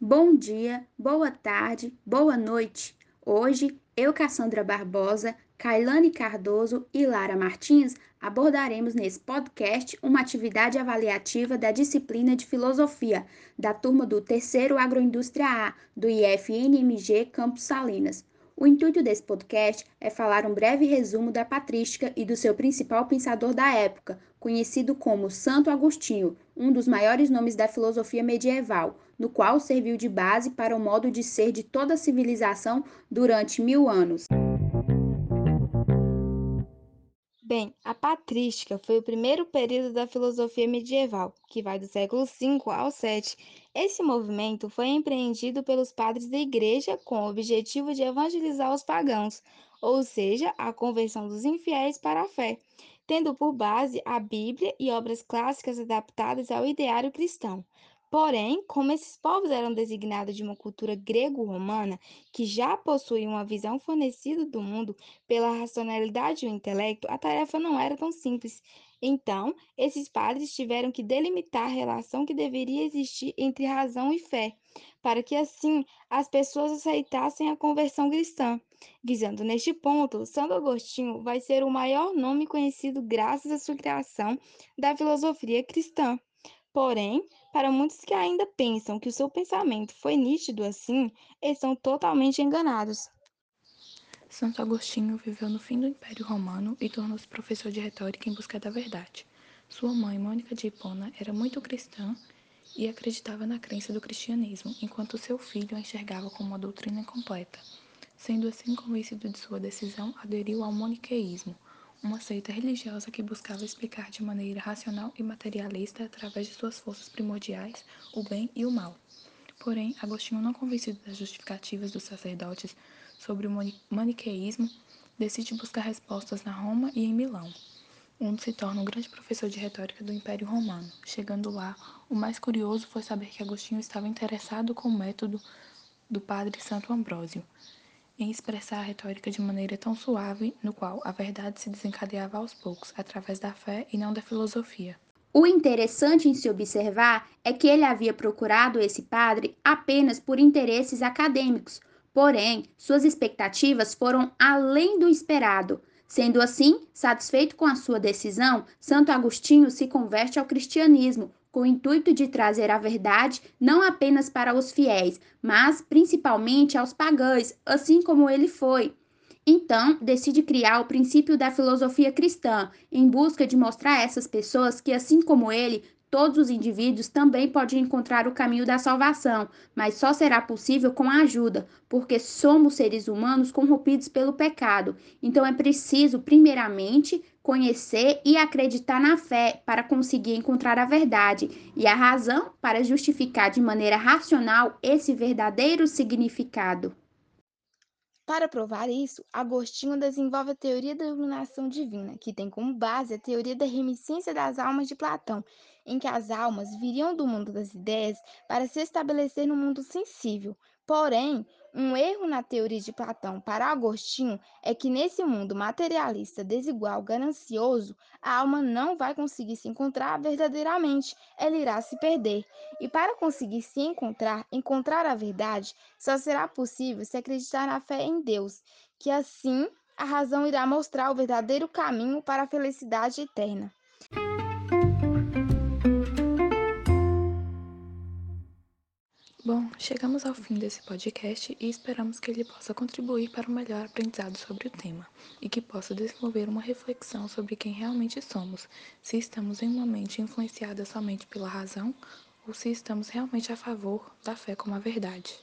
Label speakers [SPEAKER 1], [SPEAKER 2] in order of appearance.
[SPEAKER 1] Bom dia, boa tarde, boa noite. Hoje, eu, Cassandra Barbosa, Kailane Cardoso e Lara Martins abordaremos nesse podcast uma atividade avaliativa da disciplina de Filosofia da turma do terceiro Agroindústria A do IFNMG Campos Salinas. O intuito desse podcast é falar um breve resumo da patrística e do seu principal pensador da época, conhecido como Santo Agostinho, um dos maiores nomes da filosofia medieval, no qual serviu de base para o modo de ser de toda a civilização durante mil anos.
[SPEAKER 2] Bem, a patrística foi o primeiro período da filosofia medieval, que vai do século V ao VII. Esse movimento foi empreendido pelos padres da Igreja com o objetivo de evangelizar os pagãos, ou seja, a conversão dos infiéis para a fé, tendo por base a Bíblia e obras clássicas adaptadas ao ideário cristão. Porém, como esses povos eram designados de uma cultura grego-romana que já possuía uma visão fornecida do mundo pela racionalidade e o intelecto, a tarefa não era tão simples. Então, esses padres tiveram que delimitar a relação que deveria existir entre razão e fé, para que assim as pessoas aceitassem a conversão cristã. Visando neste ponto, Santo Agostinho vai ser o maior nome conhecido graças à sua criação da filosofia cristã. Porém, para muitos que ainda pensam que o seu pensamento foi nítido assim, estão totalmente enganados.
[SPEAKER 3] Santo Agostinho viveu no fim do Império Romano e tornou-se professor de retórica em busca da verdade. Sua mãe, Mônica de Hipona, era muito cristã e acreditava na crença do cristianismo, enquanto seu filho a enxergava como uma doutrina completa. Sendo assim convencido de sua decisão, aderiu ao maniqueísmo, uma seita religiosa que buscava explicar de maneira racional e materialista, através de suas forças primordiais, o bem e o mal. Porém, Agostinho, não convencido das justificativas dos sacerdotes sobre o maniqueísmo, decide buscar respostas na Roma e em Milão, onde se torna um grande professor de retórica do Império Romano. Chegando lá, o mais curioso foi saber que Agostinho estava interessado com o método do padre Santo Ambrósio, em expressar a retórica de maneira tão suave, no qual a verdade se desencadeava aos poucos, através da fé e não da filosofia.
[SPEAKER 1] O interessante em se observar é que ele havia procurado esse padre apenas por interesses acadêmicos, porém, suas expectativas foram além do esperado. Sendo assim, satisfeito com a sua decisão, Santo Agostinho se converte ao cristianismo, com o intuito de trazer a verdade não apenas para os fiéis, mas principalmente aos pagãos, assim como ele foi. Então, decide criar o princípio da filosofia cristã, em busca de mostrar a essas pessoas que, assim como ele, todos os indivíduos também podem encontrar o caminho da salvação, mas só será possível com a ajuda, porque somos seres humanos corrompidos pelo pecado. Então é preciso, primeiramente, conhecer e acreditar na fé para conseguir encontrar a verdade e a razão para justificar de maneira racional esse verdadeiro significado.
[SPEAKER 2] Para provar isso, Agostinho desenvolve a teoria da iluminação divina, que tem como base a teoria da remissência das almas de Platão, em que as almas viriam do mundo das ideias para se estabelecer no mundo sensível. Porém, um erro na teoria de Platão para Agostinho é que nesse mundo materialista, desigual, ganancioso, a alma não vai conseguir se encontrar verdadeiramente, ela irá se perder. E para conseguir se encontrar, encontrar a verdade, só será possível se acreditar na fé em Deus, que assim a razão irá mostrar o verdadeiro caminho para a felicidade eterna.
[SPEAKER 3] Bom, chegamos ao fim desse podcast e esperamos que ele possa contribuir para o melhor aprendizado sobre o tema e que possa desenvolver uma reflexão sobre quem realmente somos, se estamos em uma mente influenciada somente pela razão ou se estamos realmente a favor da fé como a verdade.